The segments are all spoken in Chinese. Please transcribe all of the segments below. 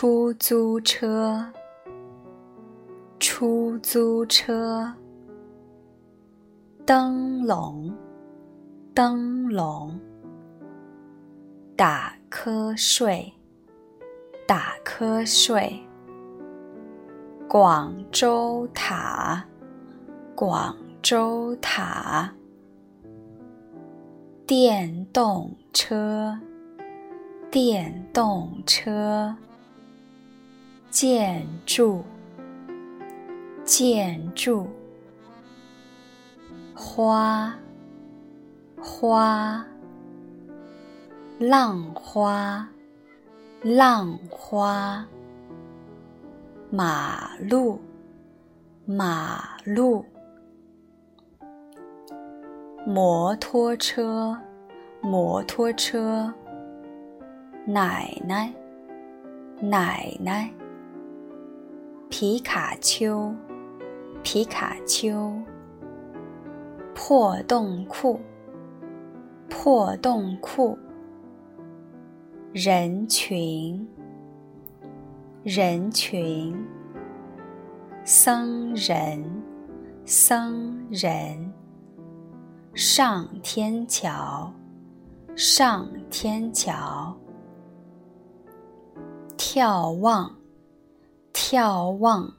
出租车，出租车。灯笼，灯笼。打瞌睡，打瞌睡。广州塔，广州塔。电动车，电动车。建筑，建筑。花，花。浪花，浪花。马路，马路。摩托车，摩托车。奶奶，奶奶。皮卡丘，皮卡丘。破洞裤，破洞裤。人群，人群。僧人，僧人。上天桥，上天桥。眺望，眺望。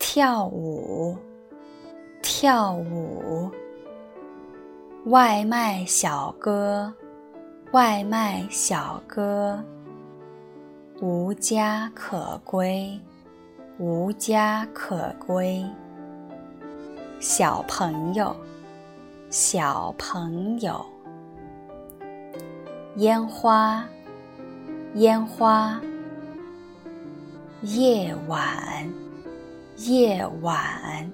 跳舞，跳舞。外卖小哥。外卖小哥，无家可归，无家可归。小朋友，小朋友。烟花，烟花。夜晚，夜晚。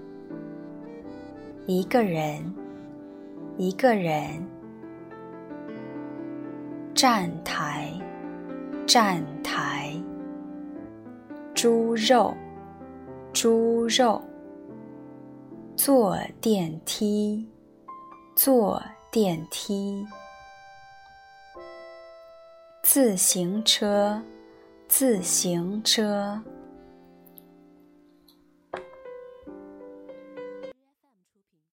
一个人，一个人。站台，站台。猪肉，猪肉。坐电梯，坐电梯。自行车，自行车。